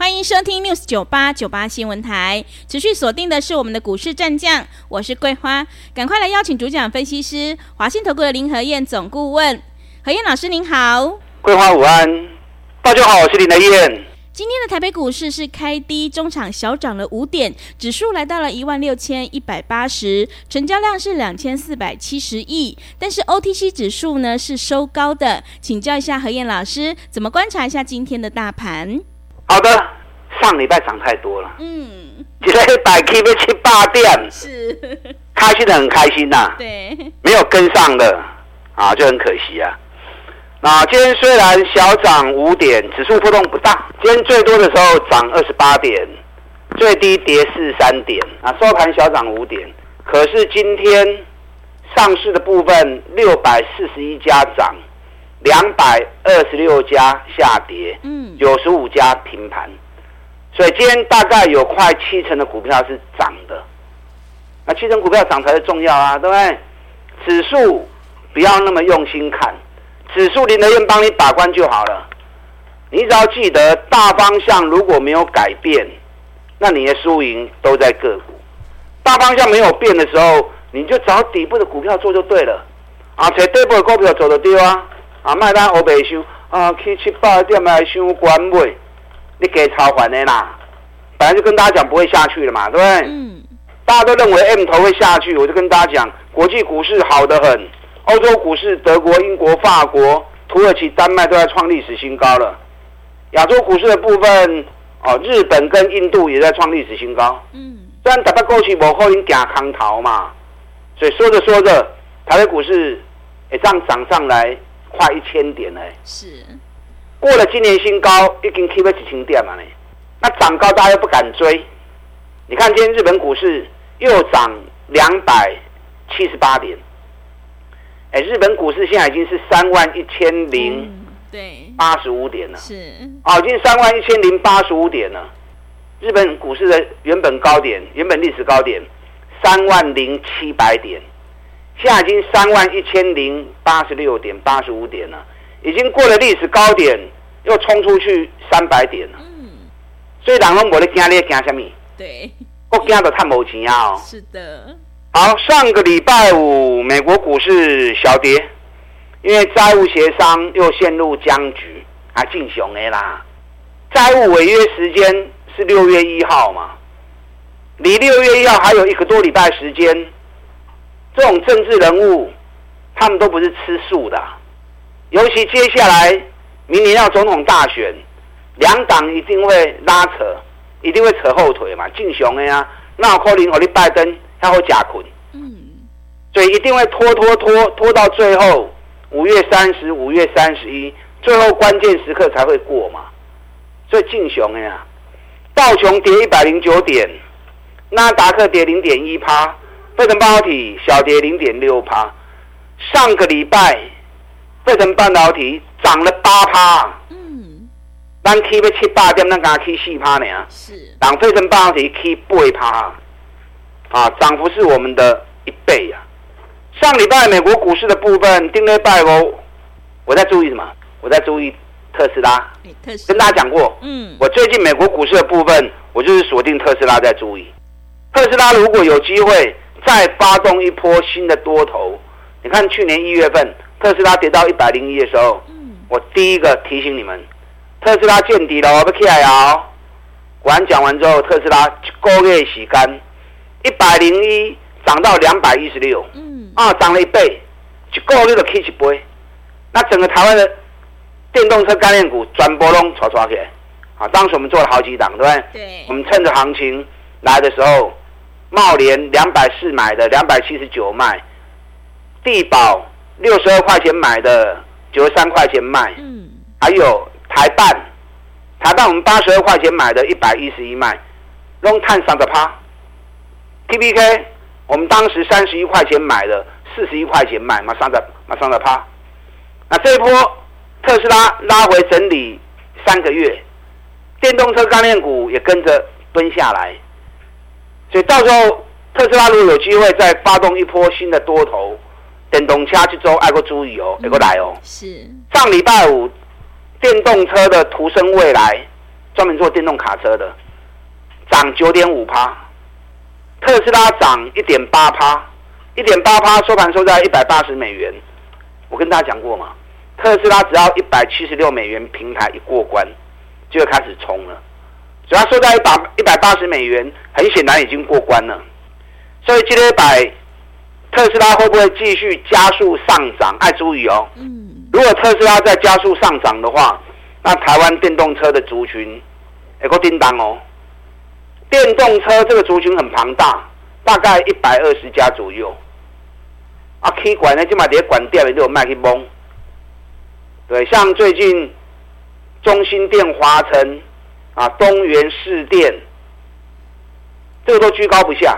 欢迎收听 News 九八九八新闻台，持续锁定的是我们的股市战将，我是桂花，赶快来邀请主讲分析师华信投顾的林和燕总顾问，何燕老师您好，桂花午安，大家好，我是林和燕。今天的台北股市是开低，中场小涨了五点，指数来到了一万六千一百八十，成交量是两千四百七十亿。但是 OTC 指数呢是收高的，请教一下何燕老师，怎么观察一下今天的大盘？好的，上礼拜涨太多了，嗯，今天百 K 被七八点，是开心的很开心呐、啊，对，没有跟上的啊就很可惜啊。那今天虽然小涨五点，指数波动不大。今天最多的时候涨二十八点，最低跌四十三点。啊，收盘小涨五点。可是今天上市的部分六百四十一家涨，两百二十六家下跌，嗯，九十五家平盘。所以今天大概有快七成的股票是涨的。那七成股票涨才是重要啊，对不对？指数不要那么用心看。指数林和彦帮你把关就好了，你只要记得大方向如果没有改变，那你的输赢都在个股。大方向没有变的时候，你就找底部的股票做就对了。啊，找底部的股票走得对啊。啊，卖单欧北修啊，去七八点来修关位，你给超还的啦。本来就跟大家讲不会下去了嘛，对不对？嗯。大家都认为 M 头会下去，我就跟大家讲，国际股市好得很。欧洲股市，德国、英国、法国、土耳其、丹麦都在创历史新高了。亚洲股市的部分，哦，日本跟印度也在创历史新高。嗯，虽然打到过去无可能行空头嘛，所以说着说着，台北股市也这样涨上来快一千点了。是，过了今年新高，已经 keep 在几千点嘛呢？那涨高大家又不敢追。你看今天日本股市又涨两百七十八点。哎，日本股市现在已经是三万一千零对八十五点了，是啊，已经三万一千零八十五点了。日本股市的原本高点，原本历史高点三万零七百点，现在已经三万一千零八十六点八十五点了，已经过了历史高点，又冲出去三百点了。嗯，所以人拢无咧惊，你惊什么？对，我惊到太无钱啊！哦，是的。好，上个礼拜五，美国股市小跌，因为债务协商又陷入僵局，还进熊的啦。债务违约时间是六月一号嘛？离六月一号还有一个多礼拜时间，这种政治人物，他们都不是吃素的。尤其接下来明年要总统大选，两党一定会拉扯，一定会扯后腿嘛，进熊 A 啊，那可能和你拜登。他会假捆，嗯，所以一定会拖拖拖拖到最后五月三十、五月三十一，最后关键时刻才会过嘛。所以敬雄呀，道琼跌一百零九点，纳达克跌零点一趴，费城半导体小跌零点六趴。上个礼拜，费城半导体涨了八趴，嗯，咱 K 要七八点，咱刚 K 四趴呢，是，当费城半导体 K 八趴。啊，涨幅是我们的一倍呀、啊！上礼拜美国股市的部分，丁内拜哦，我在注意什么？我在注意特斯拉。特斯拉跟大家讲过，嗯，我最近美国股市的部分，我就是锁定特斯拉在注意。特斯拉如果有机会再发动一波新的多头，你看去年一月份特斯拉跌到一百零一的时候，嗯，我第一个提醒你们，特斯拉见底了，我要起来哦。果然讲完之后，特斯拉一个月洗干。一百零一涨到两百一十六，嗯，啊，涨了一倍，一个月就起一倍。那整个台湾的电动车概念股转波龙炒炒起来，啊，当时我们做了好几档，对不对？对。我们趁着行情来的时候，茂联两百四买的，两百七十九卖；地保六十二块钱买的，九十三块钱卖。嗯。还有台半，台办我们八十二块钱买的，一百一十一卖，拢探三十趴。T P K 我们当时三十一块钱买的，四十一块钱卖，马上的马上的趴。那这一波特斯拉拉回整理三个月，电动车概念股也跟着蹲下来，所以到时候特斯拉如果有机会再发动一波新的多头，电动车这周爱国注意哦，爱国来哦。是上礼拜五，电动车的途生未来专门做电动卡车的，涨九点五趴。特斯拉涨一点八趴，一点八趴收盘收在一百八十美元。我跟大家讲过嘛，特斯拉只要一百七十六美元平台一过关，就会开始冲了。只要收在一百一百八十美元，很显然已经过关了。所以今天百特斯拉会不会继续加速上涨？爱注意哦。嗯。如果特斯拉再加速上涨的话，那台湾电动车的族群也够叮当哦。电动车这个族群很庞大，大概一百二十家左右。啊，K 管呢，就买这些管店都有卖去蒙。对，像最近中心电、华城啊、东元市电，这个都居高不下。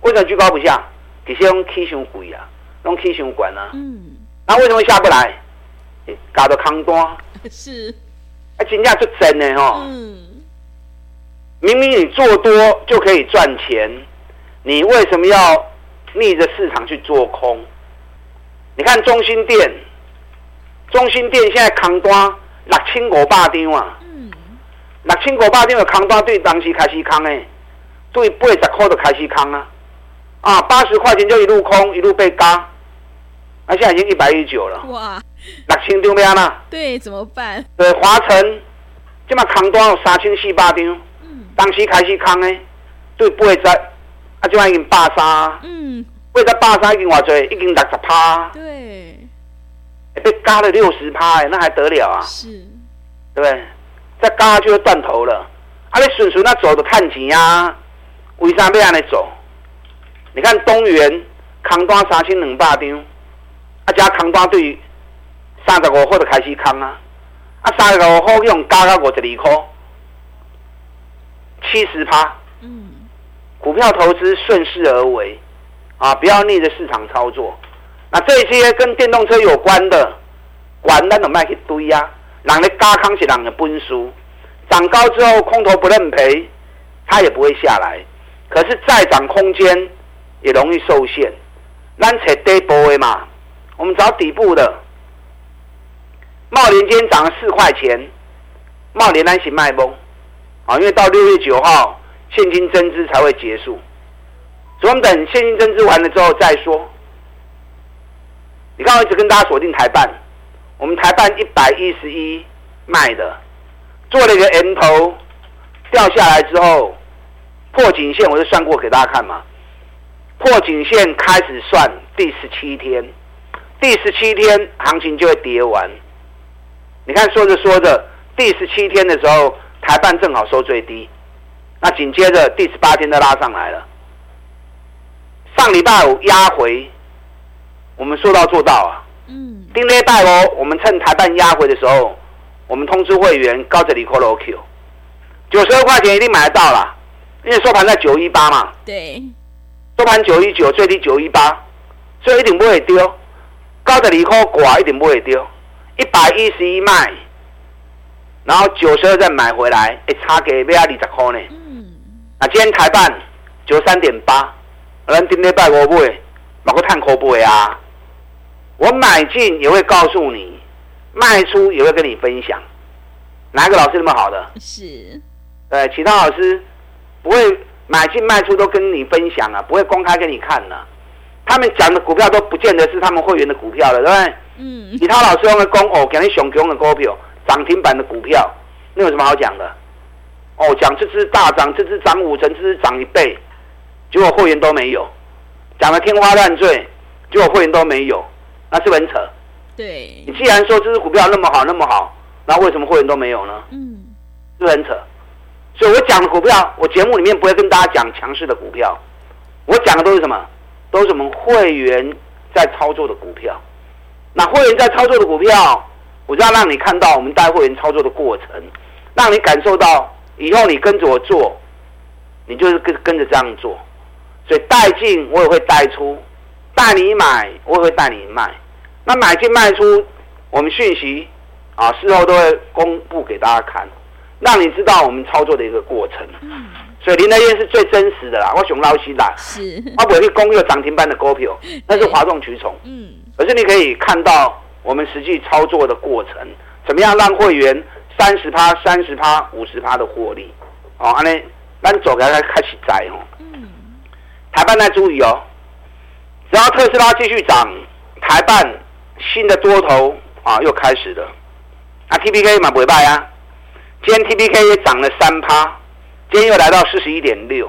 为什么居高不下？底下用 K 熊贵啊，拢起伤悬啊。嗯。那为什么下不来？搞到空单。是。啊，金价就真的哦。嗯。明明你做多就可以赚钱，你为什么要逆着市场去做空？你看中心店，中心店现在扛单六千五百张啊，嗯六千五百张的扛单对当时开始扛诶，对八十块就开始扛啊，啊八十块钱就一路空一路被嘎，那现在已经一百一十九了，哇，六千张咩啊？对，怎么办？对，华晨这么扛单有三千四百张。当时开始空的，对八十，啊，就已经八三，嗯，八十八三已经偌济，已经六十趴，对，被嘎了六十趴，诶，那还得了啊？是，对不对？再嘎就会断头了。啊，你顺顺那走的看钱啊？为啥要安尼走？你看东元扛单三千两百张，啊，加扛单对三十五号就开始扛啊，啊，三十五号用加到五十二块。七十趴，嗯，股票投资顺势而为，啊，不要逆着市场操作。那这些跟电动车有关的，管咱都卖一堆呀。人的加康是人的本事，涨高之后空头不认赔，它也不会下来。可是再涨空间也容易受限。咱找底部的嘛，我们找底部的。茂联今天涨了四块钱，茂联咱是卖崩。啊，因为到六月九号现金增资才会结束，所以我们等现金增资完了之后再说。你刚刚一直跟大家锁定台办，我们台办一百一十一卖的，做了一个 M 头，掉下来之后破颈线，我就算过给大家看嘛。破颈线开始算第十七天，第十七天行情就会跌完。你看说着说着，第十七天的时候。台半正好收最低，那紧接着第十八天就拉上来了。上礼拜五压回，我们说到做到啊。嗯。丁礼拜哦，我们趁台半压回的时候，我们通知会员高这里扣了 Q，九十二块钱一定买得到啦，因为收盘在九一八嘛。对。收盘九一九，最低九一八，所以一定不会丢。高这里扣寡一定不会丢，一百一十一卖。然后九十二再买回来，哎，差给不要二十块呢。嗯。啊今天台办九三点八，咱今天拜我不会，买个探口不会啊。我买进也会告诉你，卖出也会跟你分享。哪个老师那么好的？是。对，其他老师不会买进卖出都跟你分享啊，不会公开给你看的。他们讲的股票都不见得是他们会员的股票了，对不对？嗯。其他老师用的公哦，给你熊熊的股票。涨停板的股票，那有什么好讲的？哦，讲这只大涨，这只涨五成，这只涨一倍，结果会员都没有，讲的天花乱坠，结果会员都没有，那是不是很扯？对。你既然说这只股票那么好，那么好，那为什么会员都没有呢？嗯，是不是很扯？所以我讲的股票，我节目里面不会跟大家讲强势的股票，我讲的都是什么？都是我们会员在操作的股票。那会员在操作的股票。我就要让你看到我们带会员操作的过程，让你感受到以后你跟着我做，你就是跟跟着这样做。所以带进我也会带出，带你买我也会带你卖。那买进卖出，我们讯息啊，事后都会公布给大家看，让你知道我们操作的一个过程。嗯，所以林德燕是最真实的啦，我熊捞西啦，是，我不会去攻一个涨停板的股票，那是哗众取宠。嗯，可是你可以看到我们实际操作的过程，怎么样让会员三十趴、三十趴、五十趴的获利？哦，安尼，咱走开开始摘哦。嗯，台半在注意哦，只要特斯拉继续涨，台半。新的多头啊，又开始了。啊，T P K 嘛不会败啊。今天 T P K 也涨了三趴，今天又来到四十一点六。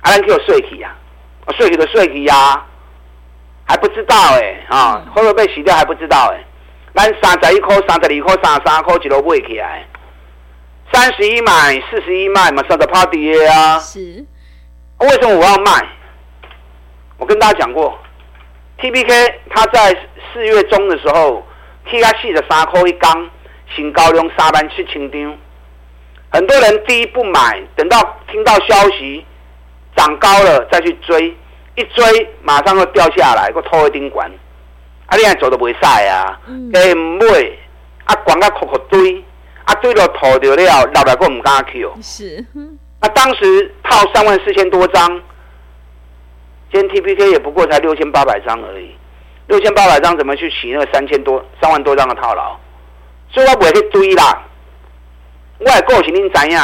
啊，咱去有税体啊，税体的税体呀，还不知道哎、欸、啊，会不会被洗掉还不知道哎、欸。咱三十一块、三十二块、三十三块一路买起来，三十一买，四十一卖嘛，三十趴跌啊。是。为什么我要卖？我跟大家讲过。T P K，它在四月中的时候，踢下四十三块一缸，新高量三万七千张。很多人第一不买，等到听到消息涨高了再去追，一追马上就掉下来，个拖一顶管。啊，你还走都不会晒啊，诶唔买，啊，管个壳壳堆，啊堆到吐掉了，老来个唔敢去哦。是。那当时套三万四千多张。今天 T P K 也不过才六千八百张而已，六千八百张怎么去洗那个三千多三万多张的套牢？所以我不会去追啦。我的个性恁知影，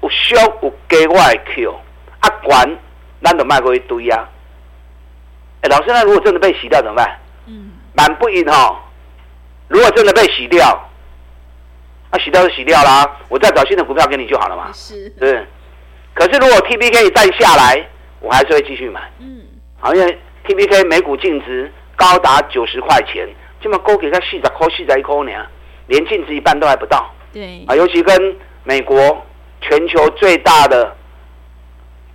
有小有低我会扣啊管咱就卖过一堆啊。哎，老师，那如果真的被洗掉怎么办？嗯，蛮不赢哈。如果真的被洗掉，那、啊、洗掉就洗掉啦，我再找新的股票给你就好了嘛。是，对。可是如果 T B K 再下来。我还是会继续买，嗯，好，因为 T B K 每股净值高达九十块钱，这么高给他细仔抠细仔一抠呢，连净值一半都还不到，对，啊，尤其跟美国全球最大的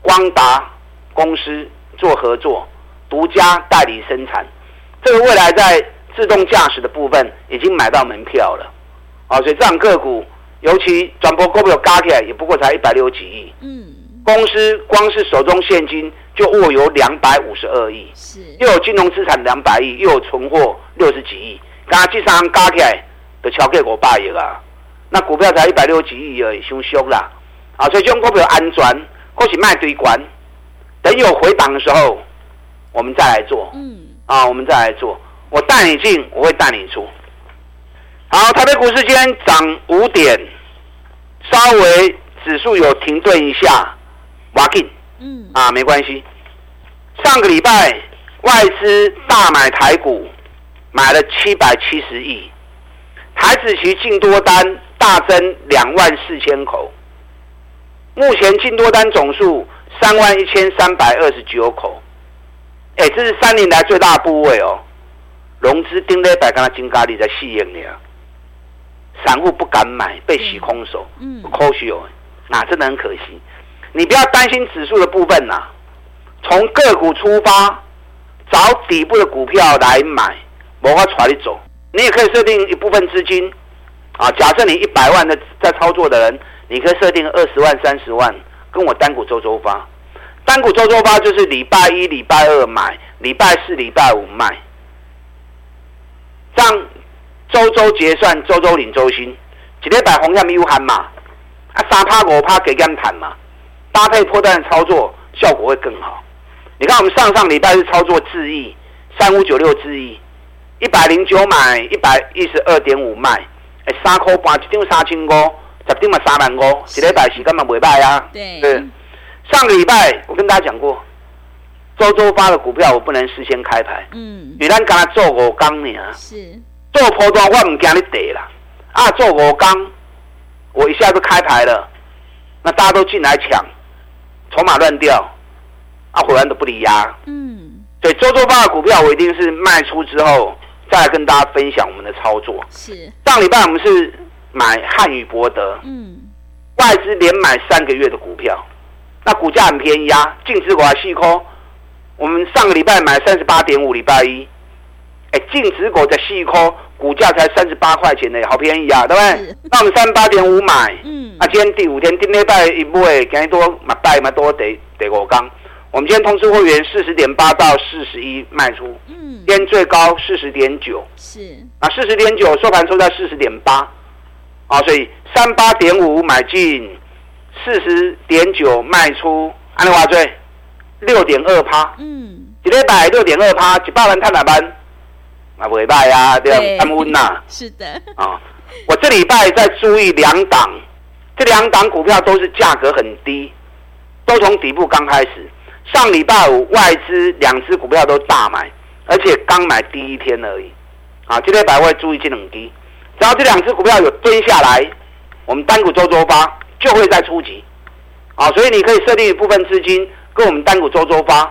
光达公司做合作，独家代理生产，这个未来在自动驾驶的部分已经买到门票了，啊，所以这样个股，尤其转播股票加起来也不过才一百六十几亿，嗯。公司光是手中现金就握有两百五十二亿，是。又有金融资产两百亿，又有存货六十几亿，刚刚这三行加起来都超过五百亿啊！那股票才一百六十几亿而已，凶凶啦！啊，所以这种股票安全，或许卖堆关，等有回档的时候，我们再来做。嗯，啊，我们再来做，我带你进，我会带你出。好，台北股市今天涨五点，稍微指数有停顿一下。挖进，嗯啊，没关系。上个礼拜外资大买台股，买了七百七十亿，台子期净多单大增两万四千口，目前净多单总数三万一千三百二十九口，哎，这是三年来最大部位哦。融资盯了一百，跟他金咖喱在吸引你啊，散户不敢买，被洗空手，嗯，可惜哦，那真的很可惜。你不要担心指数的部分呐、啊，从个股出发，找底部的股票来买，我会带你走。你也可以设定一部分资金，啊，假设你一百万的在操作的人，你可以设定二十万、三十万，跟我单股周周发。单股周周发就是礼拜一、礼拜二买，礼拜四、礼拜五卖，这样周周结算，周周领周薪，一礼拜红下没有喊嘛，啊三趴五趴给干谈嘛。搭配波段操作效果会更好。你看，我们上上礼拜是操作智易三五九六智易，一百零九买一百一十二点五卖，哎，三块半一张三千五，十张嘛三万五，一礼拜时根本不会败啊。对，对。上个礼拜我跟大家讲过，周周发的股票我不能事先开牌。嗯。你咱刚才做五刚呢？是。做波段我唔惊你跌啦，啊，做五刚，我一下就开牌了，那大家都进来抢。筹码乱掉，啊，果然都不理压。嗯，对，周周发的股票，我一定是卖出之后再来跟大家分享我们的操作。是，上礼拜我们是买汉语博德，嗯，外资连买三个月的股票，那股价很便宜啊，净值股还细空。我们上个礼拜买三十八点五，礼拜一，哎，净值股在细空，股价才三十八块钱呢，好便宜啊，对不对？那我们三十八点五买，嗯。啊，今天第五天，今天拜一买，今天多买拜买多得得五缸，我们今天通知会员四十点八到四十一卖出，嗯，今天最高四十点九，是，啊，四十点九收盘收在四十点八，啊，所以三八点五买进，四十点九卖出，安利华最六点二趴，嗯，一礼拜六点二趴，一百万看哪班，啊，不会卖呀，这样安稳呐，是的，啊，我这礼拜在注意两档，这两档股票都是价格很低，都从底部刚开始。上礼拜五外资两只股票都大买，而且刚买第一天而已。啊，今天百位注意这两低，只要这两只股票有蹲下来，我们单股周周发就会再出击。啊，所以你可以设定一部分资金跟我们单股周周发，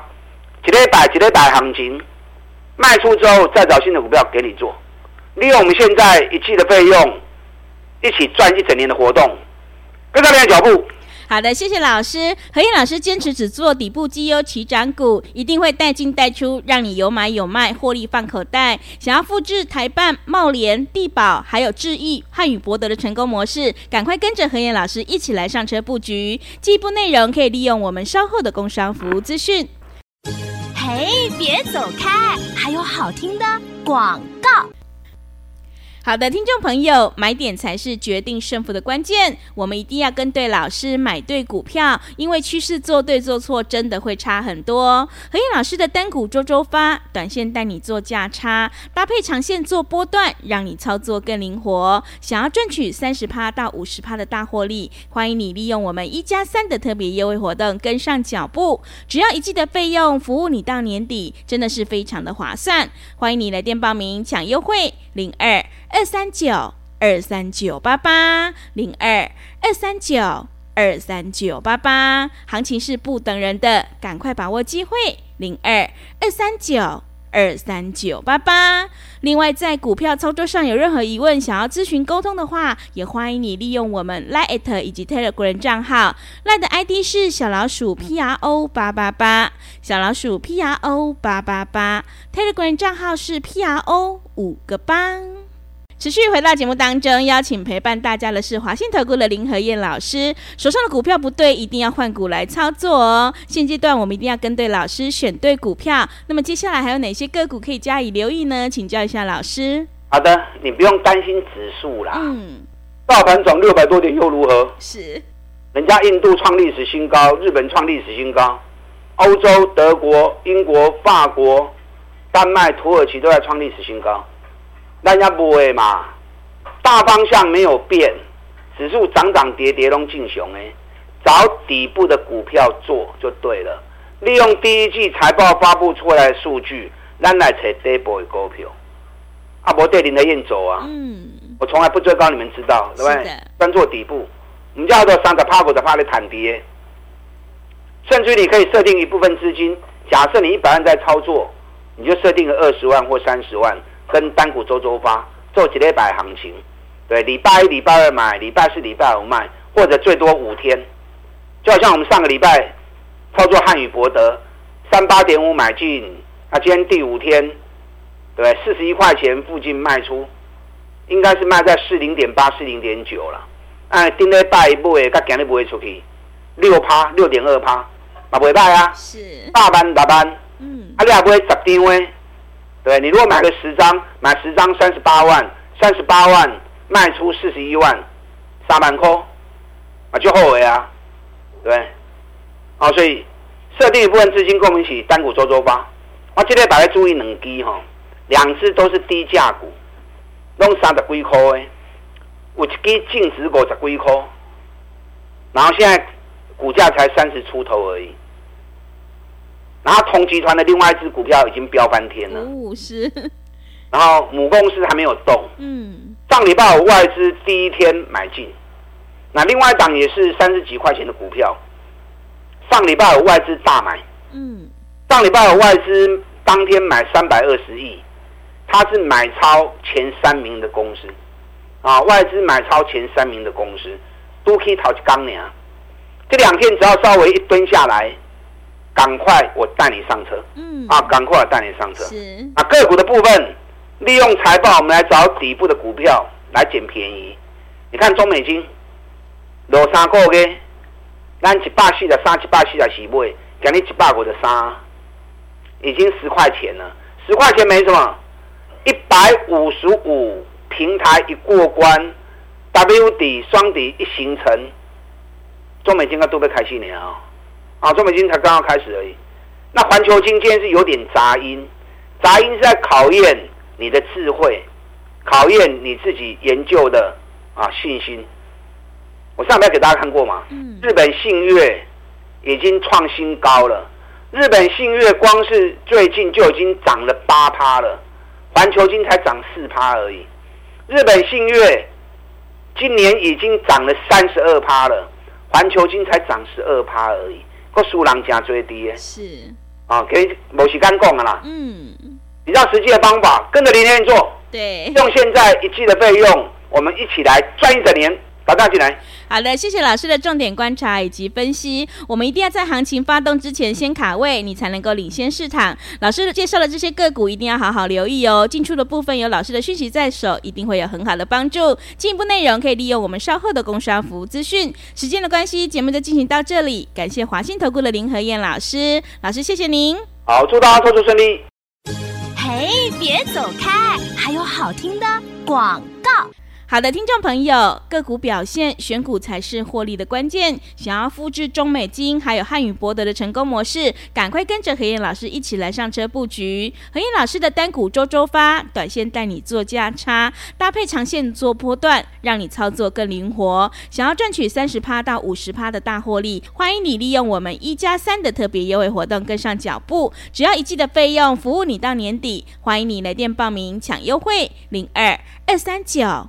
几礼拜几礼拜行情卖出之后再找新的股票给你做，利用我们现在一季的费用，一起赚一整年的活动，跟上你的脚步。好的，谢谢老师。何燕老师坚持只做底部绩优起涨股，一定会带进带出，让你有买有卖，获利放口袋。想要复制台办、茂联、地保还有智易、汉语博德的成功模式，赶快跟着何燕老师一起来上车布局。进一步内容可以利用我们稍后的工商服务资讯。嘿，别走开，还有好听的广告。好的，听众朋友，买点才是决定胜负的关键。我们一定要跟对老师，买对股票，因为趋势做对做错真的会差很多。何燕老师的单股周周发，短线带你做价差，搭配长线做波段，让你操作更灵活。想要赚取三十趴到五十趴的大获利，欢迎你利用我们一加三的特别优惠活动跟上脚步。只要一季的费用，服务你到年底，真的是非常的划算。欢迎你来电报名抢优惠，零二。二三九二三九八八零二二三九二三九八八，行情是不等人的，赶快把握机会。零二二三九二三九八八。另外，在股票操作上有任何疑问，想要咨询沟通的话，也欢迎你利用我们 Line 以及 Telegram 账号。Line 的 ID 是小老鼠 P R O 八八八，小老鼠 P R O 八八八。Telegram 账号是 P R O 五个八。持续回到节目当中，邀请陪伴大家的是华信投顾的林和燕老师。手上的股票不对，一定要换股来操作哦。现阶段我们一定要跟对老师，选对股票。那么接下来还有哪些个股可以加以留意呢？请教一下老师。好的，你不用担心指数啦。嗯。大盘涨六百多点又如何？是。人家印度创历史新高，日本创历史新高，欧洲、德国、英国、法国、丹麦、土耳其都在创历史新高。大家不会嘛？大方向没有变，指数涨涨跌跌拢进熊哎，找底部的股票做就对了。利用第一季财报发布出来的数据，咱来找底部的股票。阿伯对林和彦走啊，嗯，我从来不追高，你们知道对不对？专做底部，我们叫做三个趴股的趴的坦跌，甚至你可以设定一部分资金，假设你一百万在操作，你就设定个二十万或三十万。跟单股周周发做几礼拜行情，对，礼拜一、礼拜二买，礼拜四、礼拜五卖，或者最多五天，就好像我们上个礼拜操作汉语博德三八点五买进，那今天第五天，对，四十一块钱附近卖出，应该是卖在四零点八、四零点九了。哎，顶礼拜一不会，他今日不会出去，六趴六点二趴，嘛不会败啊，是大班大班，嗯，啊你也不会十张诶。对，你如果买个十张，买十张三十八万，三十八万卖出四十一万，三万块，啊就后悔啊，对，好、所以设定一部分资金跟我们一起单股周周发，我今天把它注意两支哈，两支都是低价股，拢三十几块诶，有一支净值五十几块，然后现在股价才三十出头而已。然后同集团的另外一只股票已经飙翻天了，五十。然后母公司还没有动。嗯。上礼拜五外资第一天买进，那另外一档也是三十几块钱的股票，上礼拜五外资大买。嗯。上礼拜五外资当天买三百二十亿，它是买超前三名的公司，啊，外资买超前三名的公司，都可以讨去钢梁。这两天只要稍微一蹲下来。赶快，我带你上车。嗯，啊，赶快带你上车。是啊，个股的部分，利用财报，我们来找底部的股票来捡便宜。你看中美金，落三个月，咱一百四十三、一百四十四买，给你一百五十三，已经十块钱了，十块钱没什么，一百五十五平台一过关，W 底双底一形成，中美金刚都被开心了啊！啊，中美金才刚刚开始而已。那环球金今天是有点杂音，杂音是在考验你的智慧，考验你自己研究的啊信心。我上面给大家看过嘛？日本信越已经创新高了。日本信越光是最近就已经涨了八趴了，环球金才涨四趴而已。日本信越今年已经涨了三十二趴了，环球金才涨十二趴而已。个数人真最低，是啊，可以某时间讲的啦。嗯，比较实际的方法，跟着林天做，对，用现在一季的费用，我们一起来赚一整年。把大家进来。好的，谢谢老师的重点观察以及分析。我们一定要在行情发动之前先卡位，你才能够领先市场。老师介绍的这些个股一定要好好留意哦。进出的部分有老师的讯息在手，一定会有很好的帮助。进一步内容可以利用我们稍后的工商服务资讯。时间的关系，节目就进行到这里。感谢华信投顾的林和燕老师，老师谢谢您。好，祝大家操作顺利。嘿，别走开，还有好听的广告。好的，听众朋友，个股表现选股才是获利的关键。想要复制中美金还有汉语博德的成功模式，赶快跟着何燕老师一起来上车布局。何燕老师的单股周周发，短线带你做价差，搭配长线做波段，让你操作更灵活。想要赚取三十趴到五十趴的大获利，欢迎你利用我们一加三的特别优惠活动跟上脚步。只要一季的费用，服务你到年底。欢迎你来电报名抢优惠，零二二三九。